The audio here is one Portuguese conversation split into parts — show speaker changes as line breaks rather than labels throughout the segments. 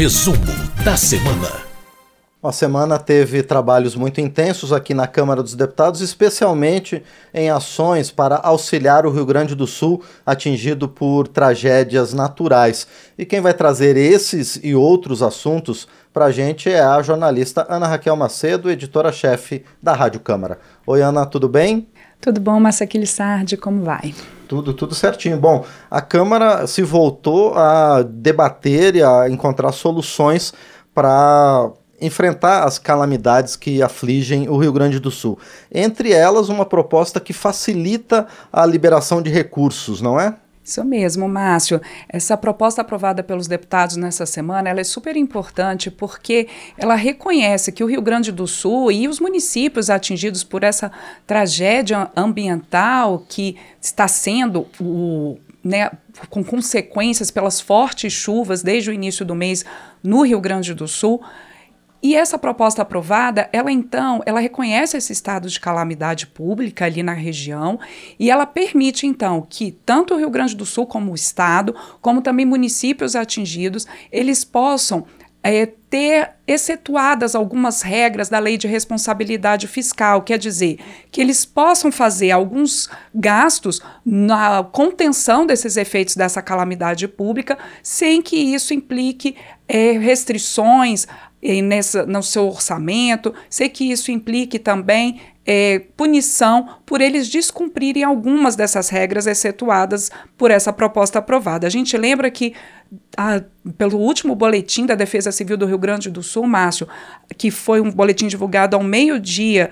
Resumo da semana.
A semana teve trabalhos muito intensos aqui na Câmara dos Deputados, especialmente em ações para auxiliar o Rio Grande do Sul atingido por tragédias naturais. E quem vai trazer esses e outros assuntos para a gente é a jornalista Ana Raquel Macedo, editora-chefe da Rádio Câmara. Oi, Ana, tudo bem?
Tudo bom, Massaquili Sardi, como vai?
Tudo, tudo certinho. Bom, a Câmara se voltou a debater e a encontrar soluções para enfrentar as calamidades que afligem o Rio Grande do Sul. Entre elas, uma proposta que facilita a liberação de recursos, não é?
Isso mesmo, Márcio. Essa proposta aprovada pelos deputados nessa semana, ela é super importante porque ela reconhece que o Rio Grande do Sul e os municípios atingidos por essa tragédia ambiental que está sendo o, né, com consequências pelas fortes chuvas desde o início do mês no Rio Grande do Sul, e essa proposta aprovada, ela então, ela reconhece esse estado de calamidade pública ali na região e ela permite então que tanto o Rio Grande do Sul como o estado, como também municípios atingidos, eles possam é, ter excetuadas algumas regras da lei de responsabilidade fiscal, quer dizer, que eles possam fazer alguns gastos na contenção desses efeitos dessa calamidade pública, sem que isso implique é, restrições nessa, no seu orçamento. Sei que isso implique também é, punição por eles descumprirem algumas dessas regras excetuadas por essa proposta aprovada. A gente lembra que, a, pelo último boletim da Defesa Civil do Rio Grande do Sul, Márcio, que foi um boletim divulgado ao meio-dia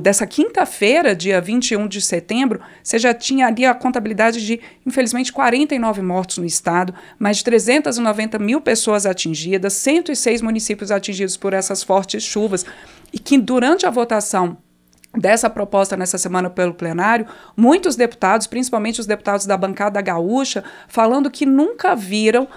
dessa quinta-feira, dia 21 de setembro, você já tinha ali a contabilidade de, infelizmente, 49 mortos no estado, mais de 390 mil pessoas atingidas, 106 municípios atingidos por essas fortes chuvas e que durante a votação dessa proposta nessa semana pelo plenário, muitos deputados, principalmente os deputados da bancada gaúcha, falando que nunca viram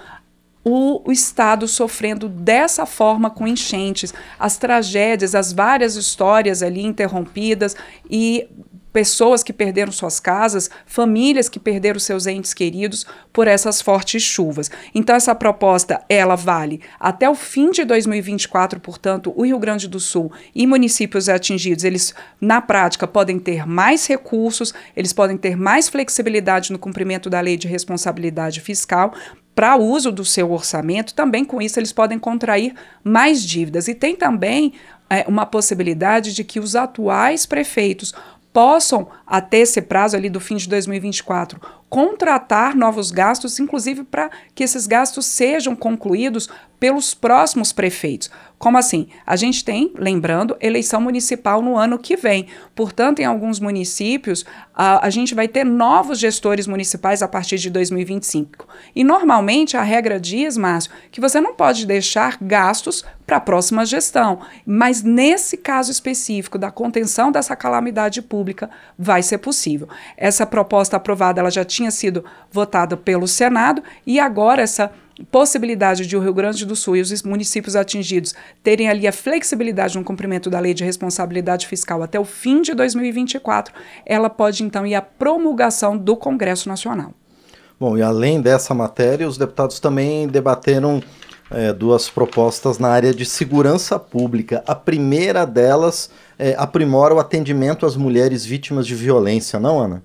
o, Estado sofrendo dessa forma com enchentes, as tragédias, as várias histórias ali interrompidas e pessoas que perderam suas casas, famílias que perderam seus entes queridos por essas fortes chuvas. Então essa proposta, ela vale até o fim de 2024, portanto, o Rio Grande do Sul e municípios atingidos, eles na prática podem ter mais recursos, eles podem ter mais flexibilidade no cumprimento da lei de responsabilidade fiscal, para uso do seu orçamento, também com isso eles podem contrair mais dívidas. E tem também é, uma possibilidade de que os atuais prefeitos possam, até esse prazo ali do fim de 2024, contratar novos gastos, inclusive para que esses gastos sejam concluídos pelos próximos prefeitos. Como assim? A gente tem, lembrando, eleição municipal no ano que vem. Portanto, em alguns municípios, a, a gente vai ter novos gestores municipais a partir de 2025. E normalmente a regra diz, Márcio, que você não pode deixar gastos para a próxima gestão. Mas nesse caso específico da contenção dessa calamidade pública, vai ser possível. Essa proposta aprovada ela já tinha sido votada pelo Senado e agora essa possibilidade de o Rio Grande do Sul e os municípios atingidos terem ali a flexibilidade no cumprimento da lei de responsabilidade fiscal até o fim de 2024, ela pode então ir à promulgação do Congresso Nacional.
Bom, e além dessa matéria, os deputados também debateram é, duas propostas na área de segurança pública. A primeira delas é, aprimora o atendimento às mulheres vítimas de violência, não, Ana?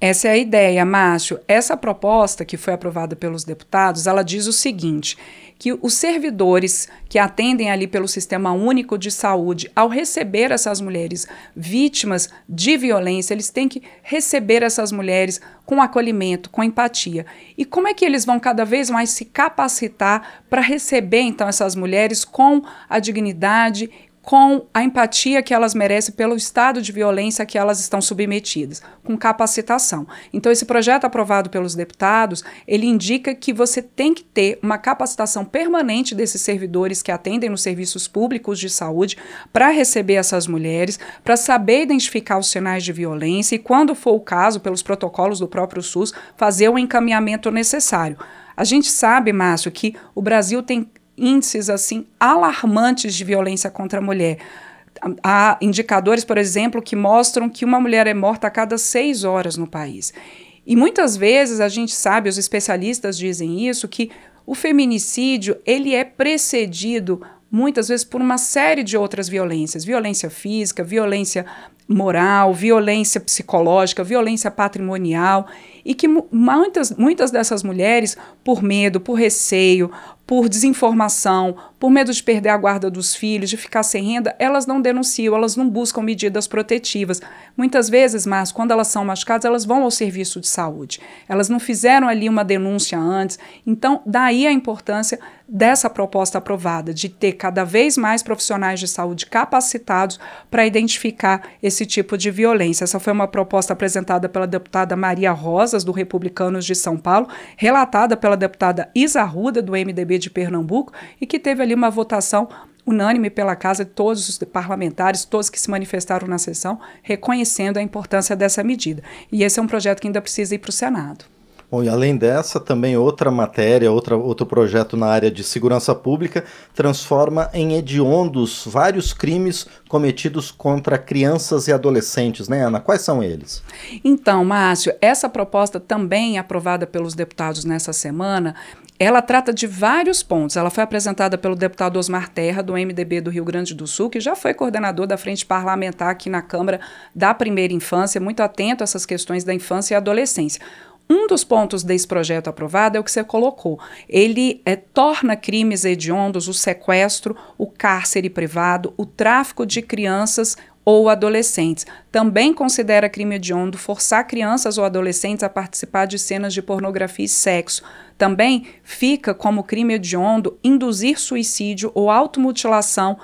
Essa é a ideia, Márcio. Essa proposta que foi aprovada pelos deputados, ela diz o seguinte, que os servidores que atendem ali pelo Sistema Único de Saúde, ao receber essas mulheres vítimas de violência, eles têm que receber essas mulheres com acolhimento, com empatia. E como é que eles vão cada vez mais se capacitar para receber então essas mulheres com a dignidade com a empatia que elas merecem pelo estado de violência que elas estão submetidas, com capacitação. Então esse projeto aprovado pelos deputados, ele indica que você tem que ter uma capacitação permanente desses servidores que atendem nos serviços públicos de saúde para receber essas mulheres, para saber identificar os sinais de violência e quando for o caso, pelos protocolos do próprio SUS, fazer o encaminhamento necessário. A gente sabe, Márcio, que o Brasil tem índices assim alarmantes de violência contra a mulher. Há indicadores, por exemplo, que mostram que uma mulher é morta a cada seis horas no país. E muitas vezes a gente sabe, os especialistas dizem isso, que o feminicídio ele é precedido muitas vezes por uma série de outras violências, violência física, violência moral, violência psicológica, violência patrimonial, e que muitas, muitas dessas mulheres, por medo, por receio, por desinformação, por medo de perder a guarda dos filhos, de ficar sem renda, elas não denunciam, elas não buscam medidas protetivas. Muitas vezes, mas quando elas são machucadas, elas vão ao serviço de saúde. Elas não fizeram ali uma denúncia antes. Então, daí a importância dessa proposta aprovada, de ter cada vez mais profissionais de saúde capacitados para identificar esse tipo de violência. Essa foi uma proposta apresentada pela deputada Maria Rosas, do Republicanos de São Paulo, relatada pela deputada Isa Ruda, do MDB de Pernambuco, e que teve ali uma votação unânime pela casa de todos os parlamentares, todos que se manifestaram na sessão, reconhecendo a importância dessa medida. E esse é um projeto que ainda precisa ir para o Senado.
Bom, e além dessa, também outra matéria, outra, outro projeto na área de segurança pública transforma em hediondos vários crimes cometidos contra crianças e adolescentes, né, Ana? Quais são eles?
Então, Márcio, essa proposta também aprovada pelos deputados nessa semana, ela trata de vários pontos. Ela foi apresentada pelo deputado Osmar Terra, do MDB do Rio Grande do Sul, que já foi coordenador da frente parlamentar aqui na Câmara da Primeira Infância, muito atento a essas questões da infância e adolescência. Um dos pontos desse projeto aprovado é o que você colocou. Ele é, torna crimes hediondos o sequestro, o cárcere privado, o tráfico de crianças ou adolescentes. Também considera crime hediondo forçar crianças ou adolescentes a participar de cenas de pornografia e sexo. Também fica como crime hediondo induzir suicídio ou automutilação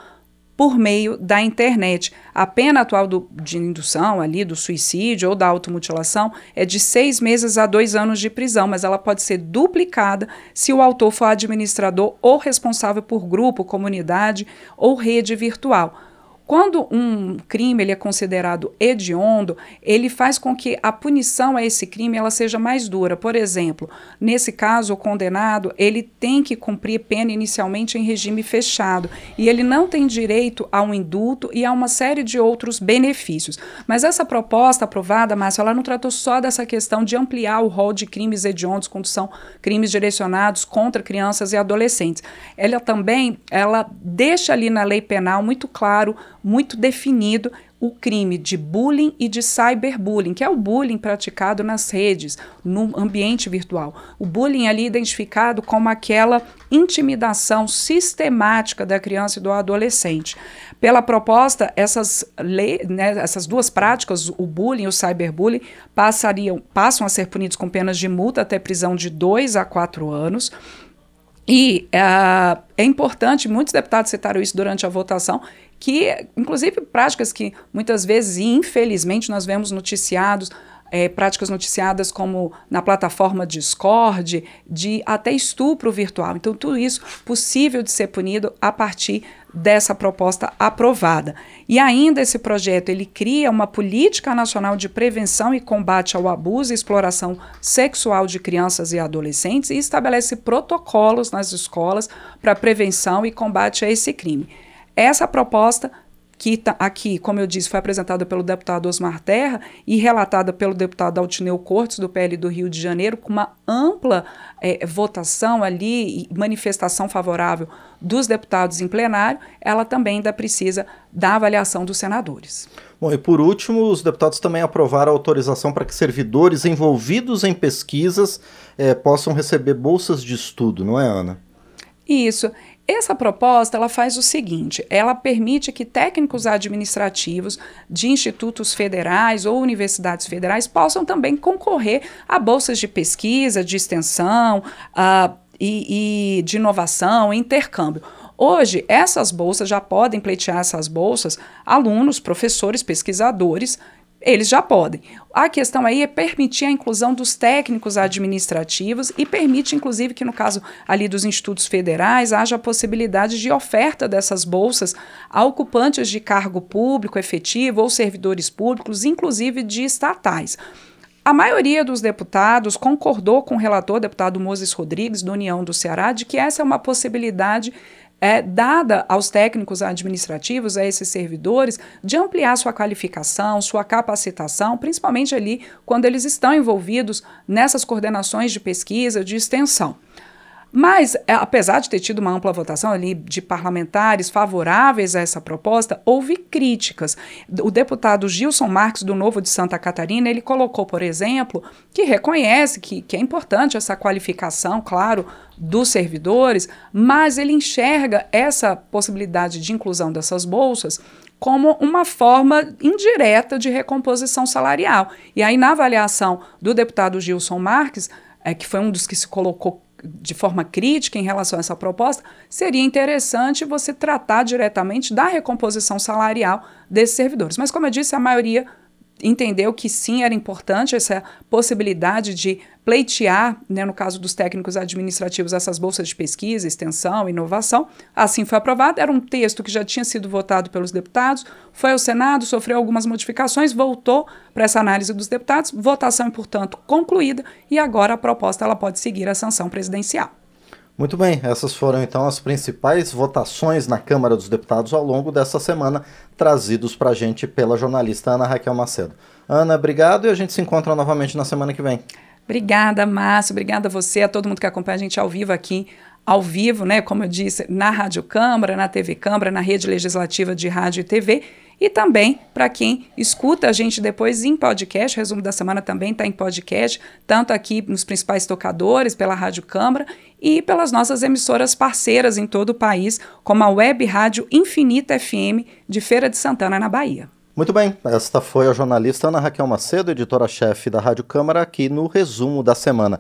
por meio da internet. A pena atual do, de indução ali, do suicídio ou da automutilação, é de seis meses a dois anos de prisão, mas ela pode ser duplicada se o autor for administrador ou responsável por grupo, comunidade ou rede virtual. Quando um crime ele é considerado hediondo, ele faz com que a punição a esse crime ela seja mais dura. Por exemplo, nesse caso, o condenado ele tem que cumprir pena inicialmente em regime fechado e ele não tem direito a um indulto e a uma série de outros benefícios. Mas essa proposta aprovada, Márcio, ela não tratou só dessa questão de ampliar o rol de crimes hediondos quando são crimes direcionados contra crianças e adolescentes. Ela também ela deixa ali na lei penal muito claro muito definido o crime de bullying e de cyberbullying, que é o bullying praticado nas redes, no ambiente virtual. O bullying ali é identificado como aquela intimidação sistemática da criança e do adolescente. Pela proposta, essas, né, essas duas práticas, o bullying e o cyberbullying, passariam, passam a ser punidos com penas de multa até prisão de dois a quatro anos. E uh, é importante, muitos deputados citaram isso durante a votação, que, inclusive, práticas que muitas vezes, infelizmente, nós vemos noticiados, é, práticas noticiadas como na plataforma Discord, de até estupro virtual. Então, tudo isso possível de ser punido a partir dessa proposta aprovada. E ainda esse projeto ele cria uma política nacional de prevenção e combate ao abuso e exploração sexual de crianças e adolescentes e estabelece protocolos nas escolas para prevenção e combate a esse crime. Essa proposta que tá aqui, como eu disse, foi apresentada pelo deputado Osmar Terra e relatada pelo deputado Altineu Cortes, do PL do Rio de Janeiro, com uma ampla é, votação ali e manifestação favorável dos deputados em plenário, ela também ainda precisa da avaliação dos senadores.
Bom, e por último, os deputados também aprovaram a autorização para que servidores envolvidos em pesquisas é, possam receber bolsas de estudo, não é, Ana?
Isso. Essa proposta ela faz o seguinte: ela permite que técnicos administrativos de institutos federais ou universidades federais possam também concorrer a bolsas de pesquisa, de extensão uh, e, e de inovação, intercâmbio. Hoje, essas bolsas já podem pleitear essas bolsas alunos, professores, pesquisadores eles já podem. A questão aí é permitir a inclusão dos técnicos administrativos e permite, inclusive, que no caso ali dos institutos federais haja a possibilidade de oferta dessas bolsas a ocupantes de cargo público efetivo ou servidores públicos, inclusive de estatais. A maioria dos deputados concordou com o relator, deputado Moses Rodrigues, do União do Ceará, de que essa é uma possibilidade é, dada aos técnicos administrativos, a esses servidores, de ampliar sua qualificação, sua capacitação, principalmente ali quando eles estão envolvidos nessas coordenações de pesquisa, de extensão. Mas, é, apesar de ter tido uma ampla votação ali de parlamentares favoráveis a essa proposta, houve críticas. O deputado Gilson Marques, do Novo de Santa Catarina, ele colocou, por exemplo, que reconhece que, que é importante essa qualificação, claro, dos servidores, mas ele enxerga essa possibilidade de inclusão dessas bolsas como uma forma indireta de recomposição salarial. E aí, na avaliação do deputado Gilson Marques, é, que foi um dos que se colocou de forma crítica em relação a essa proposta, seria interessante você tratar diretamente da recomposição salarial desses servidores. Mas, como eu disse, a maioria entendeu que sim, era importante essa possibilidade de pleitear, né, no caso dos técnicos administrativos, essas bolsas de pesquisa, extensão, inovação. Assim foi aprovado. Era um texto que já tinha sido votado pelos deputados, foi ao Senado, sofreu algumas modificações, voltou para essa análise dos deputados, votação, portanto, concluída, e agora a proposta ela pode seguir a sanção presidencial.
Muito bem, essas foram então as principais votações na Câmara dos Deputados ao longo dessa semana, trazidos para a gente pela jornalista Ana Raquel Macedo. Ana, obrigado e a gente se encontra novamente na semana que vem.
Obrigada, Márcio, obrigada a você, a todo mundo que acompanha a gente ao vivo aqui, ao vivo, né, como eu disse, na Rádio Câmara, na TV Câmara, na rede legislativa de rádio e TV e também para quem escuta a gente depois em podcast, o resumo da semana também está em podcast, tanto aqui nos principais tocadores, pela Rádio Câmara e pelas nossas emissoras parceiras em todo o país, como a Web Rádio Infinita FM de Feira de Santana, na Bahia.
Muito bem, esta foi a jornalista Ana Raquel Macedo, editora-chefe da Rádio Câmara, aqui no resumo da semana.